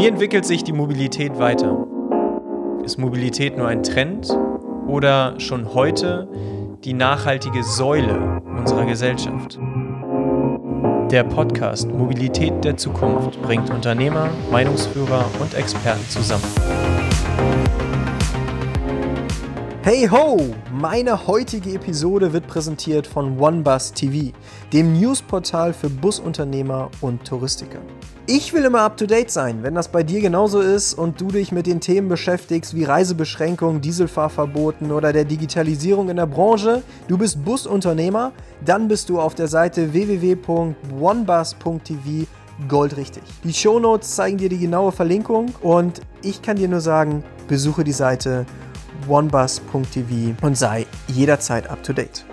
Wie entwickelt sich die Mobilität weiter? Ist Mobilität nur ein Trend oder schon heute die nachhaltige Säule unserer Gesellschaft? Der Podcast Mobilität der Zukunft bringt Unternehmer, Meinungsführer und Experten zusammen. Hey ho! Meine heutige Episode wird präsentiert von OneBus TV, dem Newsportal für Busunternehmer und Touristiker. Ich will immer up to date sein. Wenn das bei dir genauso ist und du dich mit den Themen beschäftigst wie Reisebeschränkungen, Dieselfahrverboten oder der Digitalisierung in der Branche, du bist Busunternehmer, dann bist du auf der Seite www.onebus.tv goldrichtig. Die Shownotes zeigen dir die genaue Verlinkung und ich kann dir nur sagen, besuche die Seite onebus.tv und sei jederzeit up to date.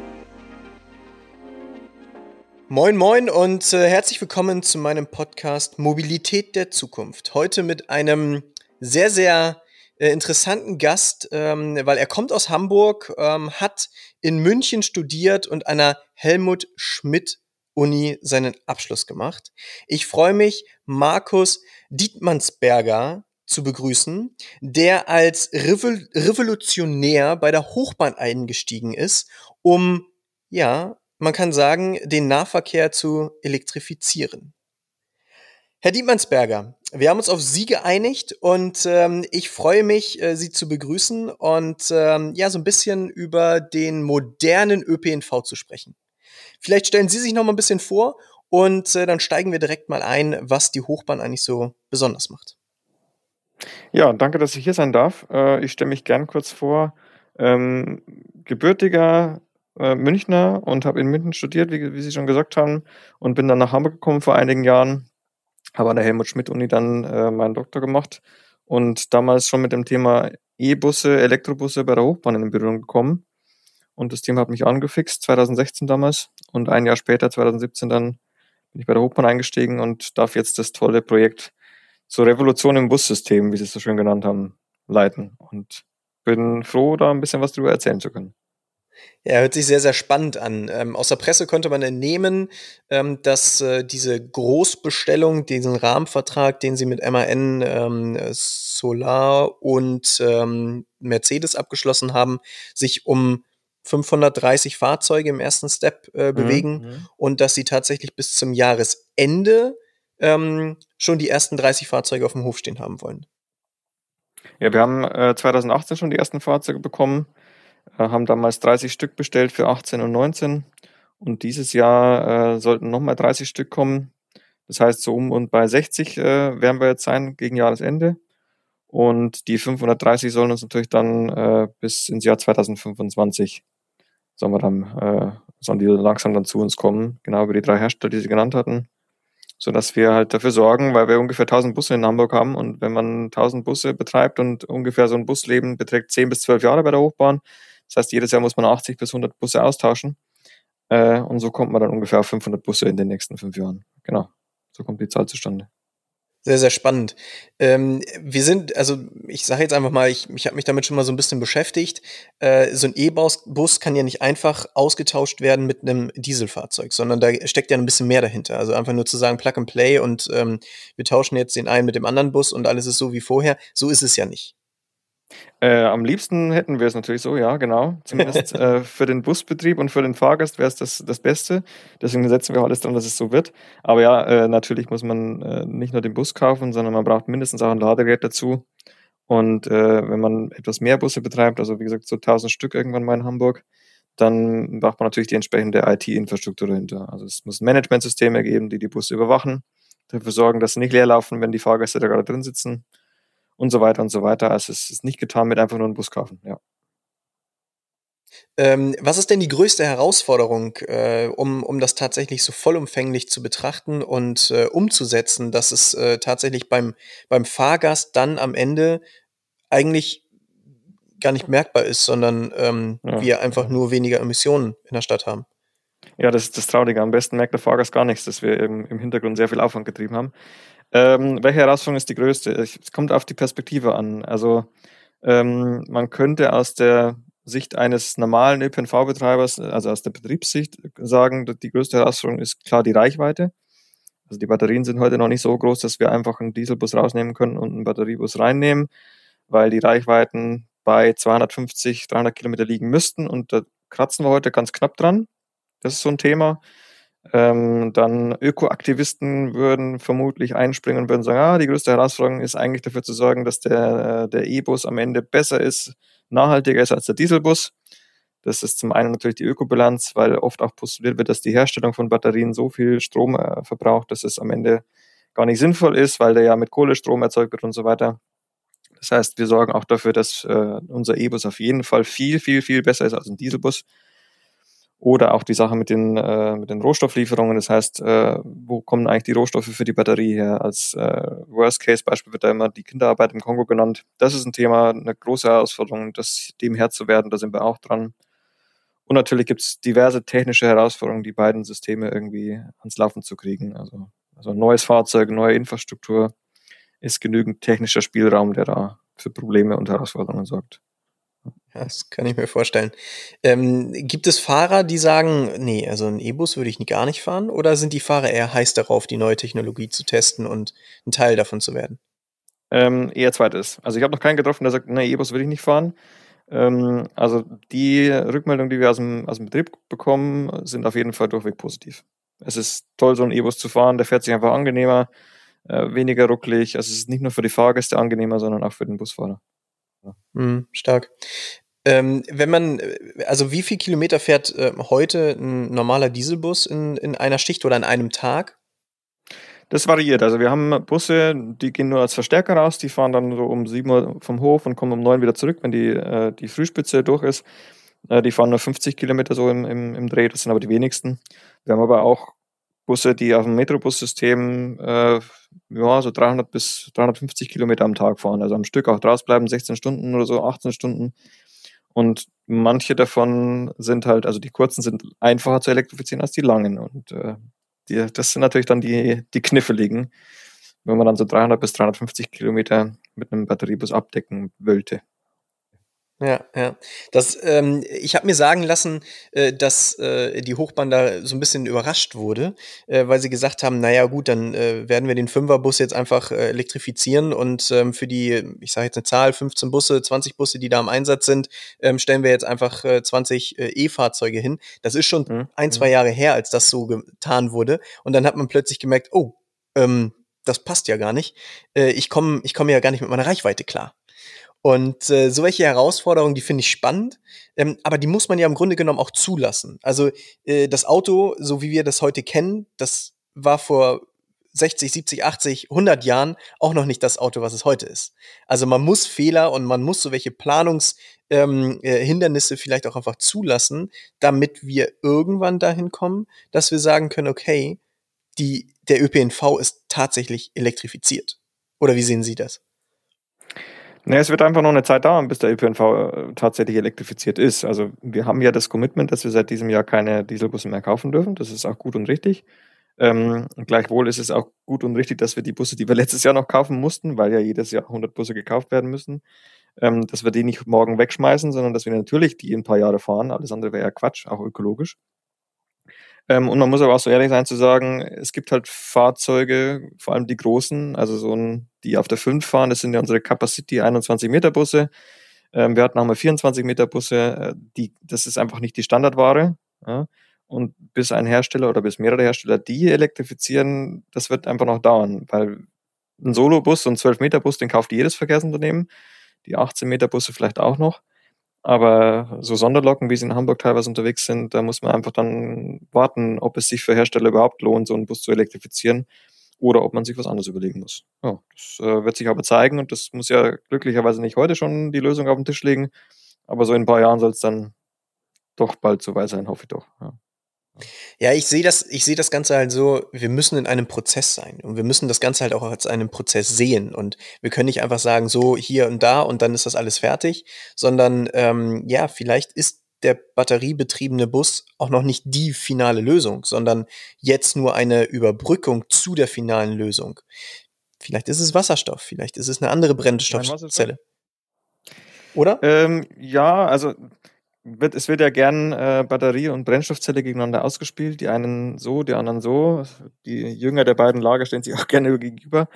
Moin, moin und äh, herzlich willkommen zu meinem Podcast Mobilität der Zukunft. Heute mit einem sehr, sehr äh, interessanten Gast, ähm, weil er kommt aus Hamburg, ähm, hat in München studiert und an der Helmut Schmidt Uni seinen Abschluss gemacht. Ich freue mich, Markus Dietmannsberger zu begrüßen, der als Revol Revolutionär bei der Hochbahn eingestiegen ist, um, ja, man kann sagen, den Nahverkehr zu elektrifizieren. Herr Dietmannsberger, wir haben uns auf Sie geeinigt und ähm, ich freue mich, äh, Sie zu begrüßen und ähm, ja, so ein bisschen über den modernen ÖPNV zu sprechen. Vielleicht stellen Sie sich noch mal ein bisschen vor und äh, dann steigen wir direkt mal ein, was die Hochbahn eigentlich so besonders macht. Ja, danke, dass ich hier sein darf. Äh, ich stelle mich gern kurz vor. Ähm, gebürtiger äh, Münchner und habe in München studiert, wie, wie, Sie schon gesagt haben, und bin dann nach Hamburg gekommen vor einigen Jahren. Habe an der Helmut-Schmidt-Uni dann äh, meinen Doktor gemacht und damals schon mit dem Thema E-Busse, Elektrobusse bei der Hochbahn in Berührung gekommen. Und das Thema hat mich angefixt, 2016 damals. Und ein Jahr später, 2017, dann bin ich bei der Hochbahn eingestiegen und darf jetzt das tolle Projekt zur Revolution im Bussystem, wie Sie es so schön genannt haben, leiten. Und bin froh, da ein bisschen was drüber erzählen zu können. Ja, hört sich sehr, sehr spannend an. Ähm, aus der Presse konnte man entnehmen, ähm, dass äh, diese Großbestellung, diesen Rahmenvertrag, den sie mit MAN, ähm, Solar und ähm, Mercedes abgeschlossen haben, sich um 530 Fahrzeuge im ersten Step äh, mhm, bewegen mhm. und dass sie tatsächlich bis zum Jahresende ähm, schon die ersten 30 Fahrzeuge auf dem Hof stehen haben wollen. Ja, wir haben äh, 2018 schon die ersten Fahrzeuge bekommen, äh, haben damals 30 Stück bestellt für 18 und 19 und dieses Jahr äh, sollten nochmal 30 Stück kommen. Das heißt, so um und bei 60 äh, werden wir jetzt sein gegen Jahresende. Und die 530 sollen uns natürlich dann äh, bis ins Jahr 2025 sollen wir dann, äh, sollen die langsam dann zu uns kommen, genau über die drei Hersteller, die Sie genannt hatten so dass wir halt dafür sorgen, weil wir ungefähr 1000 Busse in Hamburg haben und wenn man 1000 Busse betreibt und ungefähr so ein Busleben beträgt 10 bis 12 Jahre bei der Hochbahn, das heißt, jedes Jahr muss man 80 bis 100 Busse austauschen äh, und so kommt man dann ungefähr auf 500 Busse in den nächsten fünf Jahren. Genau, so kommt die Zahl zustande. Sehr, sehr spannend. Ähm, wir sind, also ich sage jetzt einfach mal, ich, ich habe mich damit schon mal so ein bisschen beschäftigt. Äh, so ein E-Bus kann ja nicht einfach ausgetauscht werden mit einem Dieselfahrzeug, sondern da steckt ja ein bisschen mehr dahinter. Also einfach nur zu sagen, Plug and Play und ähm, wir tauschen jetzt den einen mit dem anderen Bus und alles ist so wie vorher. So ist es ja nicht. Äh, am liebsten hätten wir es natürlich so, ja, genau. Zumindest äh, für den Busbetrieb und für den Fahrgast wäre es das, das Beste. Deswegen setzen wir alles dran, dass es so wird. Aber ja, äh, natürlich muss man äh, nicht nur den Bus kaufen, sondern man braucht mindestens auch ein Ladegerät dazu. Und äh, wenn man etwas mehr Busse betreibt, also wie gesagt so 1000 Stück irgendwann mal in Hamburg, dann braucht man natürlich die entsprechende IT-Infrastruktur dahinter. Also es muss Managementsysteme geben, die die Busse überwachen, dafür sorgen, dass sie nicht leer laufen, wenn die Fahrgäste da gerade drin sitzen und so weiter und so weiter. Also es ist nicht getan mit einfach nur einem Bus kaufen, ja. Ähm, was ist denn die größte Herausforderung, äh, um, um das tatsächlich so vollumfänglich zu betrachten und äh, umzusetzen, dass es äh, tatsächlich beim, beim Fahrgast dann am Ende eigentlich gar nicht merkbar ist, sondern ähm, ja. wir einfach nur weniger Emissionen in der Stadt haben? Ja, das ist das Traurige. Am besten merkt der Fahrgast gar nichts, dass wir im, im Hintergrund sehr viel Aufwand getrieben haben. Ähm, welche Herausforderung ist die größte? Es kommt auf die Perspektive an. Also ähm, man könnte aus der Sicht eines normalen ÖPNV-Betreibers, also aus der Betriebssicht, sagen, die größte Herausforderung ist klar die Reichweite, Also die Batterien sind heute noch nicht so groß, dass wir einfach einen Dieselbus rausnehmen können und einen Batteriebus reinnehmen, weil die Reichweiten bei 250, 300 Kilometer liegen müssten und da kratzen wir heute ganz knapp dran. Das ist so ein Thema. Ähm, dann Ökoaktivisten würden vermutlich einspringen und würden sagen, ah, die größte Herausforderung ist eigentlich dafür zu sorgen, dass der, der E-Bus am Ende besser ist, nachhaltiger ist als der Dieselbus. Das ist zum einen natürlich die Ökobilanz, weil oft auch postuliert wird, dass die Herstellung von Batterien so viel Strom äh, verbraucht, dass es am Ende gar nicht sinnvoll ist, weil der ja mit Kohlestrom erzeugt wird und so weiter. Das heißt, wir sorgen auch dafür, dass äh, unser E-Bus auf jeden Fall viel, viel, viel besser ist als ein Dieselbus. Oder auch die Sache mit den, äh, mit den Rohstofflieferungen. Das heißt, äh, wo kommen eigentlich die Rohstoffe für die Batterie her? Als äh, Worst-Case-Beispiel wird da immer die Kinderarbeit im Kongo genannt. Das ist ein Thema, eine große Herausforderung, das dem Herr zu werden. Da sind wir auch dran. Und natürlich gibt es diverse technische Herausforderungen, die beiden Systeme irgendwie ans Laufen zu kriegen. Also, also ein neues Fahrzeug, neue Infrastruktur ist genügend technischer Spielraum, der da für Probleme und Herausforderungen sorgt. Das kann ich mir vorstellen. Ähm, gibt es Fahrer, die sagen, nee, also einen E-Bus würde ich gar nicht fahren? Oder sind die Fahrer eher heiß darauf, die neue Technologie zu testen und ein Teil davon zu werden? Ähm, eher zweites. Also ich habe noch keinen getroffen, der sagt, nee, E-Bus würde ich nicht fahren. Ähm, also die Rückmeldungen, die wir aus dem, aus dem Betrieb bekommen, sind auf jeden Fall durchweg positiv. Es ist toll, so einen E-Bus zu fahren, der fährt sich einfach angenehmer, äh, weniger rucklig. Also es ist nicht nur für die Fahrgäste angenehmer, sondern auch für den Busfahrer. Ja. Mhm, stark. Ähm, wenn man, also wie viel Kilometer fährt äh, heute ein normaler Dieselbus in, in einer Schicht oder an einem Tag? Das variiert. Also wir haben Busse, die gehen nur als Verstärker raus, die fahren dann so um 7 Uhr vom Hof und kommen um 9 wieder zurück, wenn die, äh, die Frühspitze durch ist. Äh, die fahren nur 50 Kilometer so im, im, im Dreh, das sind aber die wenigsten. Wir haben aber auch Busse, die auf dem Metrobus-System äh, ja, so 300 bis 350 Kilometer am Tag fahren, also am Stück auch draus bleiben, 16 Stunden oder so, 18 Stunden. Und manche davon sind halt, also die kurzen sind einfacher zu elektrifizieren als die langen. Und äh, die, das sind natürlich dann die, die kniffeligen, wenn man dann so 300 bis 350 Kilometer mit einem Batteriebus abdecken wollte. Ja, ja. Das, ähm, ich habe mir sagen lassen, äh, dass äh, die Hochbahn da so ein bisschen überrascht wurde, äh, weil sie gesagt haben, naja gut, dann äh, werden wir den Fünferbus jetzt einfach äh, elektrifizieren und ähm, für die, ich sage jetzt eine Zahl, 15 Busse, 20 Busse, die da im Einsatz sind, ähm, stellen wir jetzt einfach äh, 20 äh, E-Fahrzeuge hin. Das ist schon mhm. ein, zwei mhm. Jahre her, als das so getan wurde. Und dann hat man plötzlich gemerkt, oh, ähm, das passt ja gar nicht. Äh, ich komme ich komm ja gar nicht mit meiner Reichweite klar. Und äh, solche Herausforderungen, die finde ich spannend, ähm, aber die muss man ja im Grunde genommen auch zulassen. Also äh, das Auto, so wie wir das heute kennen, das war vor 60, 70, 80, 100 Jahren auch noch nicht das Auto, was es heute ist. Also man muss Fehler und man muss so welche Planungshindernisse ähm, äh, vielleicht auch einfach zulassen, damit wir irgendwann dahin kommen, dass wir sagen können, okay, die, der ÖPNV ist tatsächlich elektrifiziert. Oder wie sehen Sie das? Nee, es wird einfach noch eine Zeit dauern, bis der ÖPNV äh, tatsächlich elektrifiziert ist. Also wir haben ja das Commitment, dass wir seit diesem Jahr keine Dieselbusse mehr kaufen dürfen. Das ist auch gut und richtig. Ähm, gleichwohl ist es auch gut und richtig, dass wir die Busse, die wir letztes Jahr noch kaufen mussten, weil ja jedes Jahr 100 Busse gekauft werden müssen, ähm, dass wir die nicht morgen wegschmeißen, sondern dass wir natürlich die in ein paar Jahre fahren. Alles andere wäre ja Quatsch, auch ökologisch. Ähm, und man muss aber auch so ehrlich sein zu sagen, es gibt halt Fahrzeuge, vor allem die großen, also so ein, die auf der 5 fahren, das sind ja unsere Capacity 21 Meter Busse. Ähm, wir hatten auch mal 24 Meter Busse, äh, die, das ist einfach nicht die Standardware. Ja? Und bis ein Hersteller oder bis mehrere Hersteller die elektrifizieren, das wird einfach noch dauern, weil ein Solo-Bus und 12 Meter Bus, den kauft jedes Verkehrsunternehmen, die 18 Meter Busse vielleicht auch noch. Aber so Sonderlocken, wie sie in Hamburg teilweise unterwegs sind, da muss man einfach dann warten, ob es sich für Hersteller überhaupt lohnt, so einen Bus zu elektrifizieren oder ob man sich was anderes überlegen muss. Ja, das äh, wird sich aber zeigen und das muss ja glücklicherweise nicht heute schon die Lösung auf den Tisch legen, aber so in ein paar Jahren soll es dann doch bald so sein, hoffe ich doch. Ja. Ja, ich sehe das, ich sehe das Ganze halt so, wir müssen in einem Prozess sein und wir müssen das Ganze halt auch als einen Prozess sehen und wir können nicht einfach sagen, so hier und da und dann ist das alles fertig, sondern ähm, ja, vielleicht ist der batteriebetriebene Bus auch noch nicht die finale Lösung, sondern jetzt nur eine Überbrückung zu der finalen Lösung. Vielleicht ist es Wasserstoff, vielleicht ist es eine andere Brennstoffzelle. Oder? Ähm, ja, also wird, es wird ja gern äh, Batterie und Brennstoffzelle gegeneinander ausgespielt. Die einen so, die anderen so. Die Jünger der beiden Lager stehen sich auch gerne gegenüber.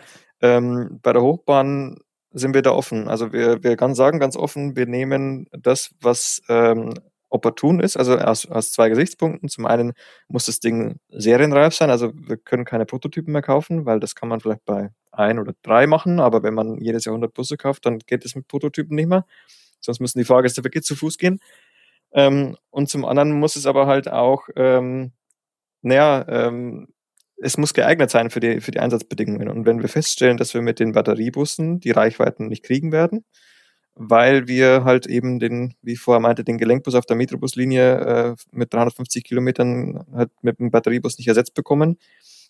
Ähm, bei der Hochbahn sind wir da offen. Also wir, wir kann sagen ganz offen, wir nehmen das, was ähm, opportun ist, also aus, aus zwei Gesichtspunkten. Zum einen muss das Ding serienreif sein, also wir können keine Prototypen mehr kaufen, weil das kann man vielleicht bei ein oder drei machen, aber wenn man jedes Jahr 100 Busse kauft, dann geht es mit Prototypen nicht mehr. Sonst müssen die Fahrgäste wirklich zu Fuß gehen. Ähm, und zum anderen muss es aber halt auch, ähm, naja, ähm, es muss geeignet sein für die, für die Einsatzbedingungen. Und wenn wir feststellen, dass wir mit den Batteriebussen die Reichweiten nicht kriegen werden, weil wir halt eben den, wie ich vorher meinte, den Gelenkbus auf der Metrobuslinie äh, mit 350 Kilometern halt mit dem Batteriebus nicht ersetzt bekommen,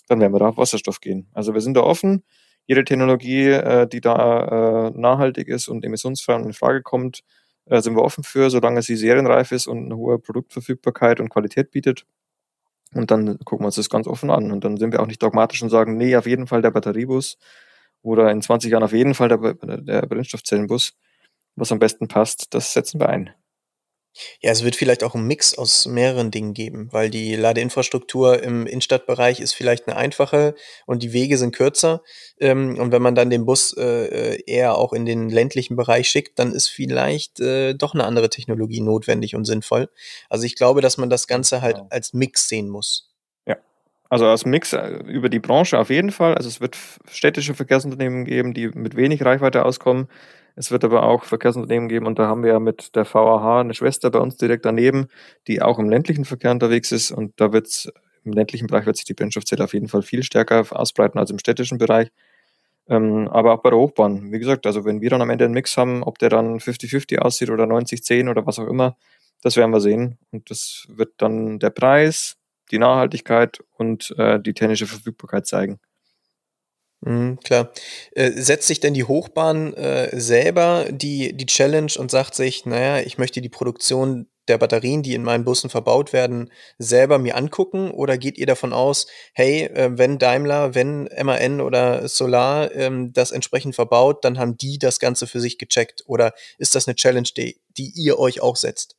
dann werden wir da auf Wasserstoff gehen. Also wir sind da offen. Jede Technologie, äh, die da äh, nachhaltig ist und emissionsfrei in Frage kommt, äh, sind wir offen für, solange sie serienreif ist und eine hohe Produktverfügbarkeit und Qualität bietet. Und dann gucken wir uns das ganz offen an. Und dann sind wir auch nicht dogmatisch und sagen, nee, auf jeden Fall der Batteriebus oder in 20 Jahren auf jeden Fall der, der Brennstoffzellenbus. Was am besten passt, das setzen wir ein. Ja, es wird vielleicht auch einen Mix aus mehreren Dingen geben, weil die Ladeinfrastruktur im Innenstadtbereich ist vielleicht eine einfache und die Wege sind kürzer. Ähm, und wenn man dann den Bus äh, äh, eher auch in den ländlichen Bereich schickt, dann ist vielleicht äh, doch eine andere Technologie notwendig und sinnvoll. Also ich glaube, dass man das Ganze halt als Mix sehen muss. Ja, also als Mix über die Branche auf jeden Fall. Also es wird städtische Verkehrsunternehmen geben, die mit wenig Reichweite auskommen. Es wird aber auch Verkehrsunternehmen geben und da haben wir ja mit der VAH eine Schwester bei uns direkt daneben, die auch im ländlichen Verkehr unterwegs ist und da wird es im ländlichen Bereich wird sich die Brennstoffzelle auf jeden Fall viel stärker ausbreiten als im städtischen Bereich. Ähm, aber auch bei der Hochbahn, wie gesagt, also wenn wir dann am Ende einen Mix haben, ob der dann 50-50 aussieht oder 90-10 oder was auch immer, das werden wir sehen. Und das wird dann der Preis, die Nachhaltigkeit und äh, die technische Verfügbarkeit zeigen. Mhm, klar. Äh, setzt sich denn die Hochbahn äh, selber die, die Challenge und sagt sich, naja, ich möchte die Produktion der Batterien, die in meinen Bussen verbaut werden, selber mir angucken? Oder geht ihr davon aus, hey, äh, wenn Daimler, wenn MAN oder Solar ähm, das entsprechend verbaut, dann haben die das Ganze für sich gecheckt? Oder ist das eine Challenge, die, die ihr euch auch setzt?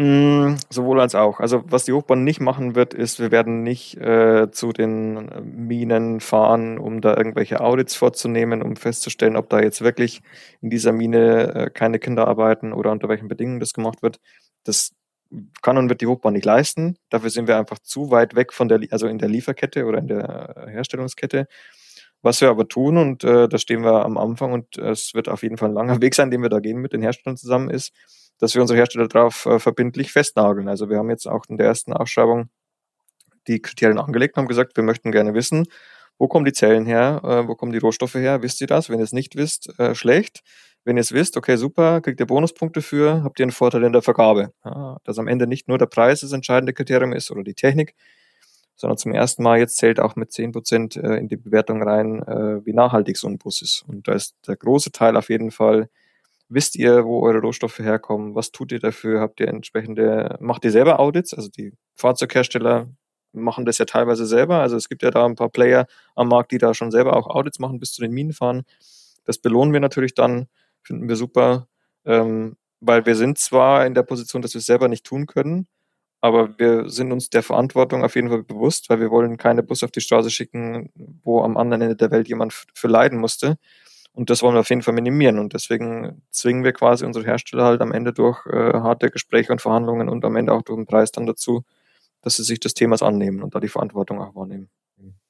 Mm, sowohl als auch. Also was die Hochbahn nicht machen wird, ist, wir werden nicht äh, zu den äh, Minen fahren, um da irgendwelche Audits vorzunehmen, um festzustellen, ob da jetzt wirklich in dieser Mine äh, keine Kinder arbeiten oder unter welchen Bedingungen das gemacht wird. Das kann und wird die Hochbahn nicht leisten. Dafür sind wir einfach zu weit weg von der, also in der Lieferkette oder in der äh, Herstellungskette. Was wir aber tun, und äh, da stehen wir am Anfang und es wird auf jeden Fall ein langer Weg sein, den wir da gehen mit den Herstellern zusammen, ist, dass wir unsere Hersteller darauf äh, verbindlich festnageln. Also wir haben jetzt auch in der ersten Ausschreibung die Kriterien angelegt und haben gesagt, wir möchten gerne wissen, wo kommen die Zellen her, äh, wo kommen die Rohstoffe her, wisst ihr das? Wenn ihr es nicht wisst, äh, schlecht. Wenn ihr es wisst, okay, super, kriegt ihr Bonuspunkte für, habt ihr einen Vorteil in der Vergabe. Ja, dass am Ende nicht nur der Preis das entscheidende Kriterium ist oder die Technik, sondern zum ersten Mal jetzt zählt auch mit 10% äh, in die Bewertung rein, äh, wie nachhaltig so ein Bus ist. Und da ist der große Teil auf jeden Fall Wisst ihr, wo eure Rohstoffe herkommen? Was tut ihr dafür? Habt ihr entsprechende, macht ihr selber Audits? Also die Fahrzeughersteller machen das ja teilweise selber. Also es gibt ja da ein paar Player am Markt, die da schon selber auch Audits machen, bis zu den Minen fahren. Das belohnen wir natürlich dann, finden wir super, ähm, weil wir sind zwar in der Position, dass wir es selber nicht tun können, aber wir sind uns der Verantwortung auf jeden Fall bewusst, weil wir wollen keine Bus auf die Straße schicken, wo am anderen Ende der Welt jemand für leiden musste. Und das wollen wir auf jeden Fall minimieren. Und deswegen zwingen wir quasi unsere Hersteller halt am Ende durch äh, harte Gespräche und Verhandlungen und am Ende auch durch den Preis dann dazu, dass sie sich des Themas annehmen und da die Verantwortung auch wahrnehmen.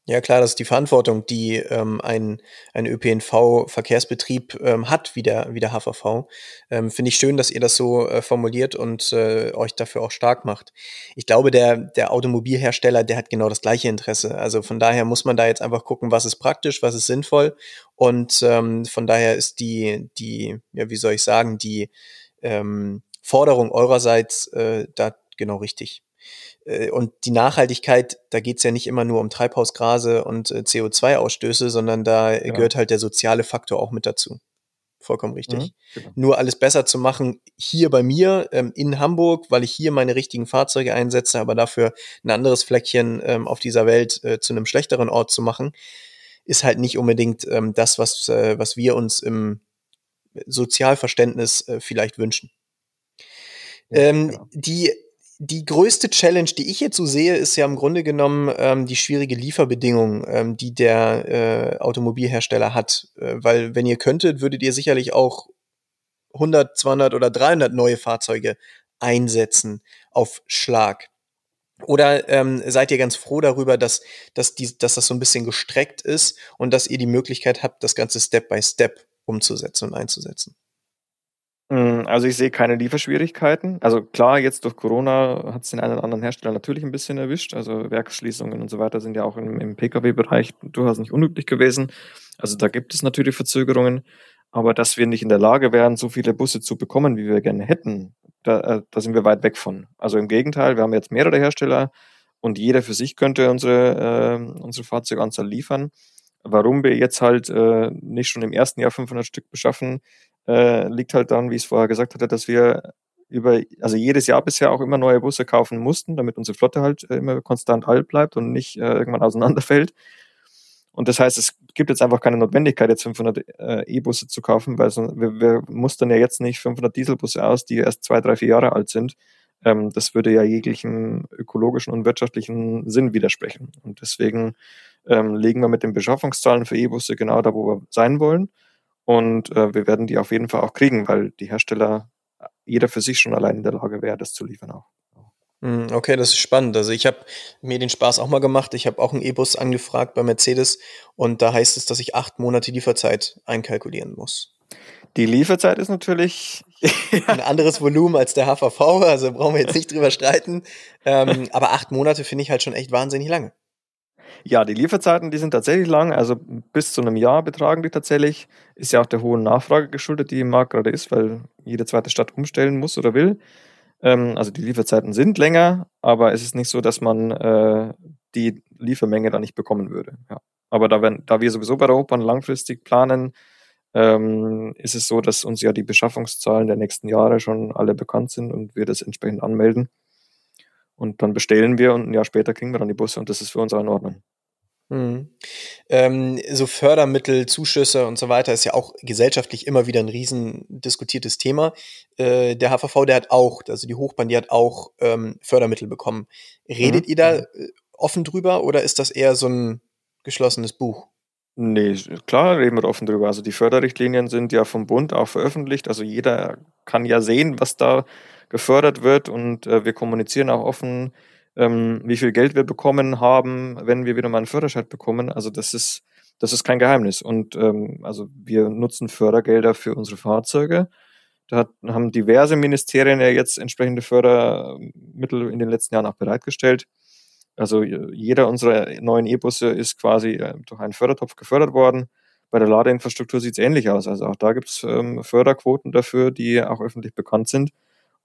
Ja, klar, das ist die Verantwortung, die ähm, ein, ein ÖPNV-Verkehrsbetrieb ähm, hat, wie der, wie der HVV. Ähm, Finde ich schön, dass ihr das so äh, formuliert und äh, euch dafür auch stark macht. Ich glaube, der, der Automobilhersteller, der hat genau das gleiche Interesse. Also von daher muss man da jetzt einfach gucken, was ist praktisch, was ist sinnvoll. Und ähm, von daher ist die, die, ja, wie soll ich sagen, die ähm, Forderung eurerseits äh, da genau richtig. Äh, und die Nachhaltigkeit, da geht's ja nicht immer nur um Treibhausgase und äh, CO2-Ausstöße, sondern da ja. gehört halt der soziale Faktor auch mit dazu. Vollkommen richtig. Mhm, genau. Nur alles besser zu machen hier bei mir ähm, in Hamburg, weil ich hier meine richtigen Fahrzeuge einsetze, aber dafür ein anderes Fleckchen ähm, auf dieser Welt äh, zu einem schlechteren Ort zu machen, ist halt nicht unbedingt ähm, das, was, äh, was wir uns im Sozialverständnis äh, vielleicht wünschen. Ähm, genau. Die die größte Challenge, die ich jetzt so sehe, ist ja im Grunde genommen ähm, die schwierige Lieferbedingung, ähm, die der äh, Automobilhersteller hat. Äh, weil wenn ihr könntet, würdet ihr sicherlich auch 100, 200 oder 300 neue Fahrzeuge einsetzen auf Schlag. Oder ähm, seid ihr ganz froh darüber, dass, dass, die, dass das so ein bisschen gestreckt ist und dass ihr die Möglichkeit habt, das Ganze Step by Step umzusetzen und einzusetzen? Also ich sehe keine Lieferschwierigkeiten. Also klar, jetzt durch Corona hat es den einen oder anderen Hersteller natürlich ein bisschen erwischt. Also Werksschließungen und so weiter sind ja auch im, im Pkw-Bereich durchaus nicht unüblich gewesen. Also da gibt es natürlich Verzögerungen. Aber dass wir nicht in der Lage wären, so viele Busse zu bekommen, wie wir gerne hätten, da, äh, da sind wir weit weg von. Also im Gegenteil, wir haben jetzt mehrere Hersteller und jeder für sich könnte unsere, äh, unsere Fahrzeuganzahl liefern. Warum wir jetzt halt äh, nicht schon im ersten Jahr 500 Stück beschaffen, äh, liegt halt daran, wie ich es vorher gesagt hatte, dass wir über, also jedes Jahr bisher auch immer neue Busse kaufen mussten, damit unsere Flotte halt äh, immer konstant alt bleibt und nicht äh, irgendwann auseinanderfällt. Und das heißt, es gibt jetzt einfach keine Notwendigkeit, jetzt 500 äh, E-Busse zu kaufen, weil so, wir, wir mustern ja jetzt nicht 500 Dieselbusse aus, die erst zwei, drei, vier Jahre alt sind. Ähm, das würde ja jeglichen ökologischen und wirtschaftlichen Sinn widersprechen. Und deswegen ähm, legen wir mit den Beschaffungszahlen für E-Busse genau da, wo wir sein wollen. Und äh, wir werden die auf jeden Fall auch kriegen, weil die Hersteller, jeder für sich schon allein in der Lage wäre, das zu liefern auch. Hm, okay, das ist spannend. Also ich habe mir den Spaß auch mal gemacht. Ich habe auch einen E-Bus angefragt bei Mercedes und da heißt es, dass ich acht Monate Lieferzeit einkalkulieren muss. Die Lieferzeit ist natürlich ein anderes Volumen als der HVV, also brauchen wir jetzt nicht drüber streiten. Ähm, aber acht Monate finde ich halt schon echt wahnsinnig lange. Ja, die Lieferzeiten, die sind tatsächlich lang, also bis zu einem Jahr betragen die tatsächlich. Ist ja auch der hohen Nachfrage geschuldet, die im Markt gerade ist, weil jede zweite Stadt umstellen muss oder will. Ähm, also die Lieferzeiten sind länger, aber es ist nicht so, dass man äh, die Liefermenge dann nicht bekommen würde. Ja. Aber da, wenn, da wir sowieso bei der Opern langfristig planen, ähm, ist es so, dass uns ja die Beschaffungszahlen der nächsten Jahre schon alle bekannt sind und wir das entsprechend anmelden. Und dann bestellen wir und ein Jahr später kriegen wir dann die Busse und das ist für uns auch in Ordnung. Mhm. Ähm, so Fördermittel, Zuschüsse und so weiter ist ja auch gesellschaftlich immer wieder ein riesen diskutiertes Thema. Äh, der HVV, der hat auch, also die Hochbahn, die hat auch ähm, Fördermittel bekommen. Redet mhm. ihr da äh, offen drüber oder ist das eher so ein geschlossenes Buch? Nee, klar reden wir offen drüber. Also die Förderrichtlinien sind ja vom Bund auch veröffentlicht. Also jeder kann ja sehen, was da gefördert wird und äh, wir kommunizieren auch offen, ähm, wie viel Geld wir bekommen haben, wenn wir wieder mal einen Förderschein bekommen. Also das ist, das ist kein Geheimnis. Und ähm, also wir nutzen Fördergelder für unsere Fahrzeuge. Da hat, haben diverse Ministerien ja jetzt entsprechende Fördermittel in den letzten Jahren auch bereitgestellt. Also jeder unserer neuen E-Busse ist quasi äh, durch einen Fördertopf gefördert worden. Bei der Ladeinfrastruktur sieht es ähnlich aus. Also auch da gibt es ähm, Förderquoten dafür, die auch öffentlich bekannt sind.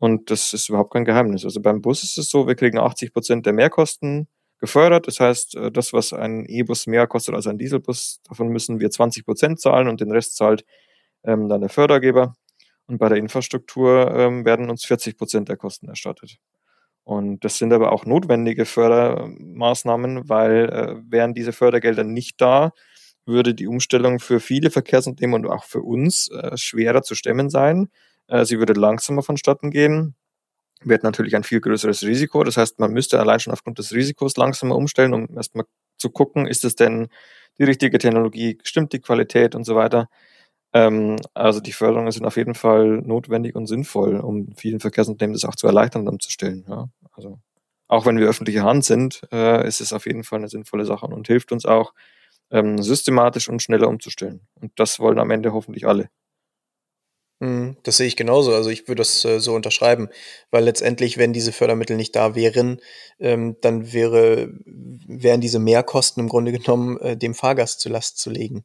Und das ist überhaupt kein Geheimnis. Also beim Bus ist es so, wir kriegen 80 Prozent der Mehrkosten gefördert. Das heißt, äh, das, was ein E-Bus mehr kostet als ein Dieselbus, davon müssen wir 20 Prozent zahlen und den Rest zahlt ähm, dann der Fördergeber. Und bei der Infrastruktur ähm, werden uns 40 Prozent der Kosten erstattet. Und das sind aber auch notwendige Fördermaßnahmen, weil äh, wären diese Fördergelder nicht da, würde die Umstellung für viele Verkehrsunternehmen und auch für uns äh, schwerer zu stemmen sein. Äh, sie würde langsamer vonstatten gehen. Wir hätten natürlich ein viel größeres Risiko. Das heißt, man müsste allein schon aufgrund des Risikos langsamer umstellen, um erstmal zu gucken, ist es denn die richtige Technologie, stimmt die Qualität und so weiter. Ähm, also die Förderungen sind auf jeden Fall notwendig und sinnvoll, um vielen Verkehrsunternehmen das auch zu erleichtern und umzustellen. Ja, also auch wenn wir öffentliche Hand sind, äh, ist es auf jeden Fall eine sinnvolle Sache und hilft uns auch, ähm, systematisch und schneller umzustellen. Und das wollen am Ende hoffentlich alle. Mhm, das sehe ich genauso. Also ich würde das äh, so unterschreiben, weil letztendlich, wenn diese Fördermittel nicht da wären, ähm, dann wäre, wären diese Mehrkosten im Grunde genommen äh, dem Fahrgast zu Last zu legen.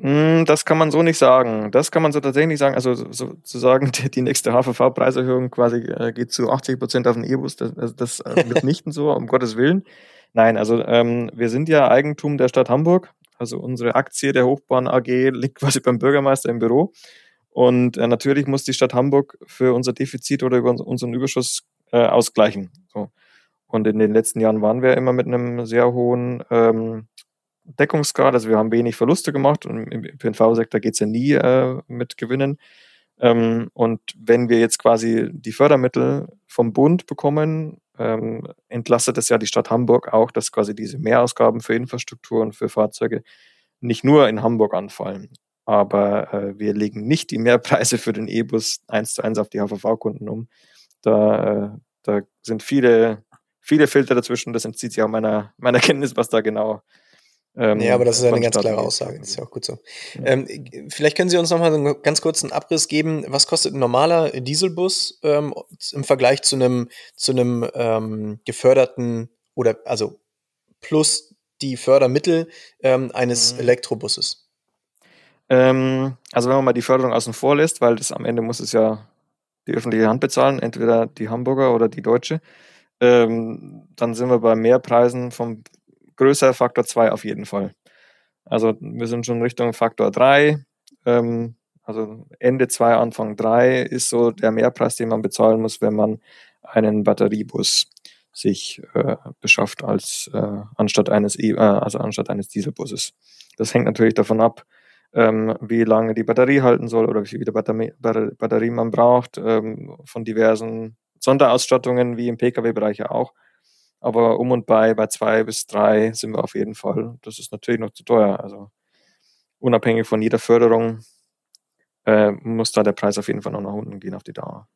Hm, das kann man so nicht sagen. Das kann man so tatsächlich nicht sagen. Also sozusagen die, die nächste HVV-Preiserhöhung quasi äh, geht zu 80 Prozent auf den E-Bus. Das, also das äh, mitnichten so, um Gottes Willen. Nein, also ähm, wir sind ja Eigentum der Stadt Hamburg. Also unsere Aktie der Hochbahn AG liegt quasi beim Bürgermeister im Büro. Und äh, natürlich muss die Stadt Hamburg für unser Defizit oder über unseren Überschuss äh, ausgleichen. So. Und in den letzten Jahren waren wir immer mit einem sehr hohen ähm, Deckungsgrad. Also wir haben wenig Verluste gemacht und im ÖPNV-Sektor geht es ja nie äh, mit Gewinnen. Ähm, und wenn wir jetzt quasi die Fördermittel vom Bund bekommen, ähm, entlastet es ja die Stadt Hamburg auch, dass quasi diese Mehrausgaben für Infrastruktur und für Fahrzeuge nicht nur in Hamburg anfallen. Aber äh, wir legen nicht die Mehrpreise für den E-Bus eins zu eins auf die HVV-Kunden um. Da, äh, da sind viele, viele Filter dazwischen. Das entzieht sich auch meiner, meiner Kenntnis, was da genau ähm, ja, aber das ist eine ganz klare Aussage. Das ist ja auch gut so. Ja. Ähm, vielleicht können Sie uns noch mal einen ganz kurzen Abriss geben. Was kostet ein normaler Dieselbus ähm, im Vergleich zu einem zu einem ähm, geförderten oder also plus die Fördermittel ähm, eines mhm. Elektrobusses? Ähm, also wenn man mal die Förderung außen vor lässt, weil das am Ende muss es ja die öffentliche Hand bezahlen, entweder die Hamburger oder die Deutsche, dann sind wir bei Mehrpreisen vom größer Faktor 2 auf jeden Fall. Also wir sind schon Richtung Faktor 3. Ähm, also Ende 2, Anfang 3 ist so der Mehrpreis, den man bezahlen muss, wenn man einen Batteriebus sich äh, beschafft als äh, anstatt eines e äh, also anstatt eines Dieselbusses. Das hängt natürlich davon ab, ähm, wie lange die Batterie halten soll oder wie viel Batterie, Batterie man braucht, ähm, von diversen Sonderausstattungen wie im Pkw-Bereich ja auch. Aber um und bei, bei zwei bis drei sind wir auf jeden Fall. Das ist natürlich noch zu teuer. Also unabhängig von jeder Förderung äh, muss da der Preis auf jeden Fall noch nach unten gehen auf die Dauer.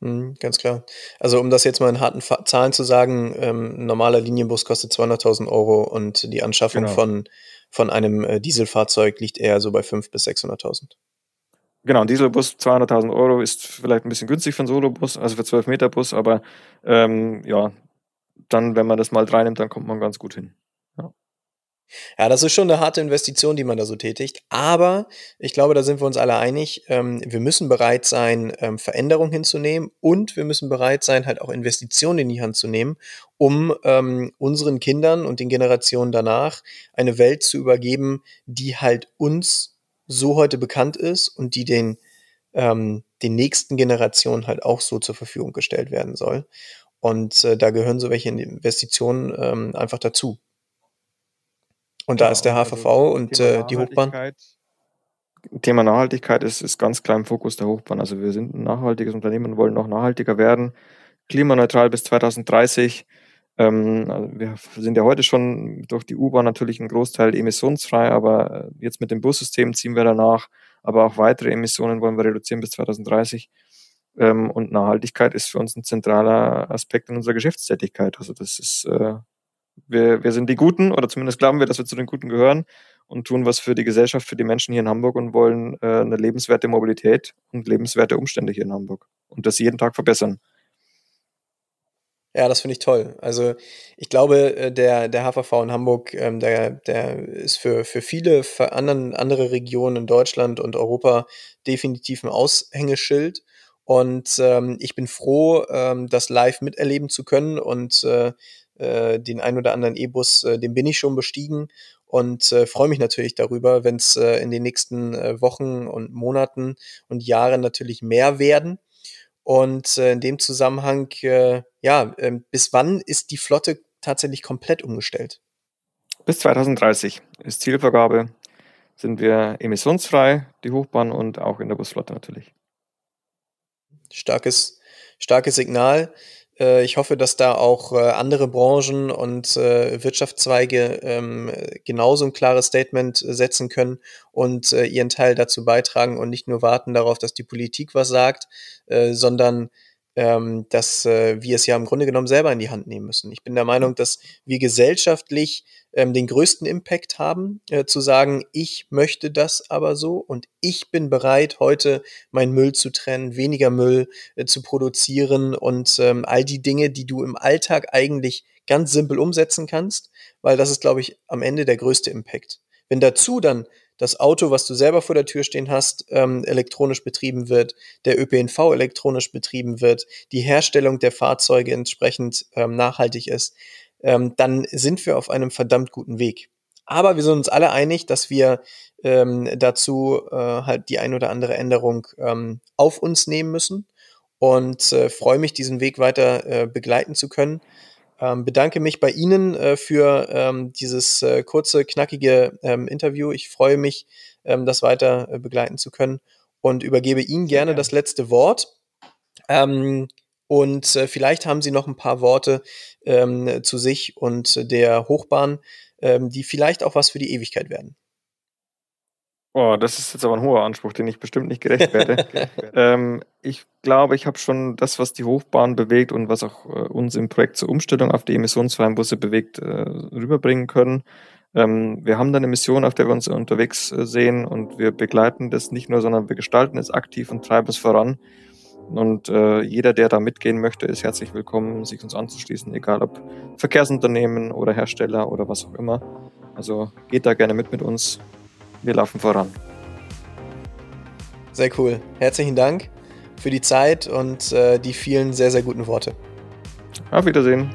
Mhm, ganz klar. Also um das jetzt mal in harten Zahlen zu sagen, ähm, ein normaler Linienbus kostet 200.000 Euro und die Anschaffung genau. von, von einem äh, Dieselfahrzeug liegt eher so bei 500.000 bis 600.000. Genau, ein Dieselbus 200.000 Euro ist vielleicht ein bisschen günstig für einen Solobus, also für 12 Meter Bus, aber ähm, ja, dann, wenn man das mal reinnimmt, dann kommt man ganz gut hin. Ja. Das ist schon eine harte Investition, die man da so tätigt. Aber ich glaube, da sind wir uns alle einig. Ähm, wir müssen bereit sein, ähm, Veränderungen hinzunehmen und wir müssen bereit sein, halt auch Investitionen in die Hand zu nehmen, um ähm, unseren Kindern und den Generationen danach eine Welt zu übergeben, die halt uns so heute bekannt ist und die den, ähm, den nächsten Generationen halt auch so zur Verfügung gestellt werden soll. Und äh, da gehören so welche Investitionen ähm, einfach dazu. Und ja, da ist der HVV also und äh, die Hochbahn. Thema Nachhaltigkeit ist, ist ganz klar im Fokus der Hochbahn. Also wir sind ein nachhaltiges Unternehmen und wollen noch nachhaltiger werden. Klimaneutral bis 2030. Ähm, also wir sind ja heute schon durch die U-Bahn natürlich ein Großteil emissionsfrei, aber äh, jetzt mit dem Bussystem ziehen wir danach. Aber auch weitere Emissionen wollen wir reduzieren bis 2030. Ähm, und Nachhaltigkeit ist für uns ein zentraler Aspekt in unserer Geschäftstätigkeit. Also das ist, äh, wir, wir sind die Guten oder zumindest glauben wir, dass wir zu den Guten gehören und tun was für die Gesellschaft, für die Menschen hier in Hamburg und wollen äh, eine lebenswerte Mobilität und lebenswerte Umstände hier in Hamburg und das jeden Tag verbessern. Ja, das finde ich toll. Also ich glaube, äh, der, der HVV in Hamburg, ähm, der, der ist für, für viele für anderen, andere Regionen in Deutschland und Europa definitiv ein Aushängeschild. Und ähm, ich bin froh, ähm, das live miterleben zu können und äh, äh, den ein oder anderen E-Bus, äh, den bin ich schon bestiegen und äh, freue mich natürlich darüber, wenn es äh, in den nächsten äh, Wochen und Monaten und Jahren natürlich mehr werden. Und äh, in dem Zusammenhang, äh, ja, äh, bis wann ist die Flotte tatsächlich komplett umgestellt? Bis 2030 ist Zielvergabe. Sind wir emissionsfrei, die Hochbahn und auch in der Busflotte natürlich starkes, starkes Signal. Äh, ich hoffe, dass da auch äh, andere Branchen und äh, Wirtschaftszweige ähm, genauso ein klares Statement setzen können und ihren Teil dazu beitragen und nicht nur warten darauf, dass die Politik was sagt, sondern ähm, dass äh, wir es ja im Grunde genommen selber in die Hand nehmen müssen. Ich bin der Meinung, dass wir gesellschaftlich ähm, den größten Impact haben, äh, zu sagen, ich möchte das aber so und ich bin bereit, heute meinen Müll zu trennen, weniger Müll äh, zu produzieren und ähm, all die Dinge, die du im Alltag eigentlich ganz simpel umsetzen kannst, weil das ist, glaube ich, am Ende der größte Impact. Wenn dazu dann das Auto, was du selber vor der Tür stehen hast, ähm, elektronisch betrieben wird, der ÖPNV elektronisch betrieben wird, die Herstellung der Fahrzeuge entsprechend ähm, nachhaltig ist, ähm, dann sind wir auf einem verdammt guten Weg. Aber wir sind uns alle einig, dass wir ähm, dazu äh, halt die ein oder andere Änderung ähm, auf uns nehmen müssen und äh, freue mich, diesen Weg weiter äh, begleiten zu können. Ähm, bedanke mich bei Ihnen äh, für ähm, dieses äh, kurze, knackige ähm, Interview. Ich freue mich, ähm, das weiter äh, begleiten zu können und übergebe Ihnen gerne das letzte Wort. Ähm, und äh, vielleicht haben Sie noch ein paar Worte ähm, zu sich und der Hochbahn, die vielleicht auch was für die Ewigkeit werden. Oh, das ist jetzt aber ein hoher Anspruch, den ich bestimmt nicht gerecht werde. ähm, ich glaube, ich habe schon das, was die Hochbahn bewegt und was auch äh, uns im Projekt zur Umstellung auf die emissionsfreien Busse bewegt, äh, rüberbringen können. Ähm, wir haben da eine Mission, auf der wir uns unterwegs äh, sehen und wir begleiten das nicht nur, sondern wir gestalten es aktiv und treiben es voran. Und äh, jeder, der da mitgehen möchte, ist herzlich willkommen, sich uns anzuschließen, egal ob Verkehrsunternehmen oder Hersteller oder was auch immer. Also geht da gerne mit mit uns wir laufen voran. Sehr cool. Herzlichen Dank für die Zeit und äh, die vielen sehr, sehr guten Worte. Auf Wiedersehen.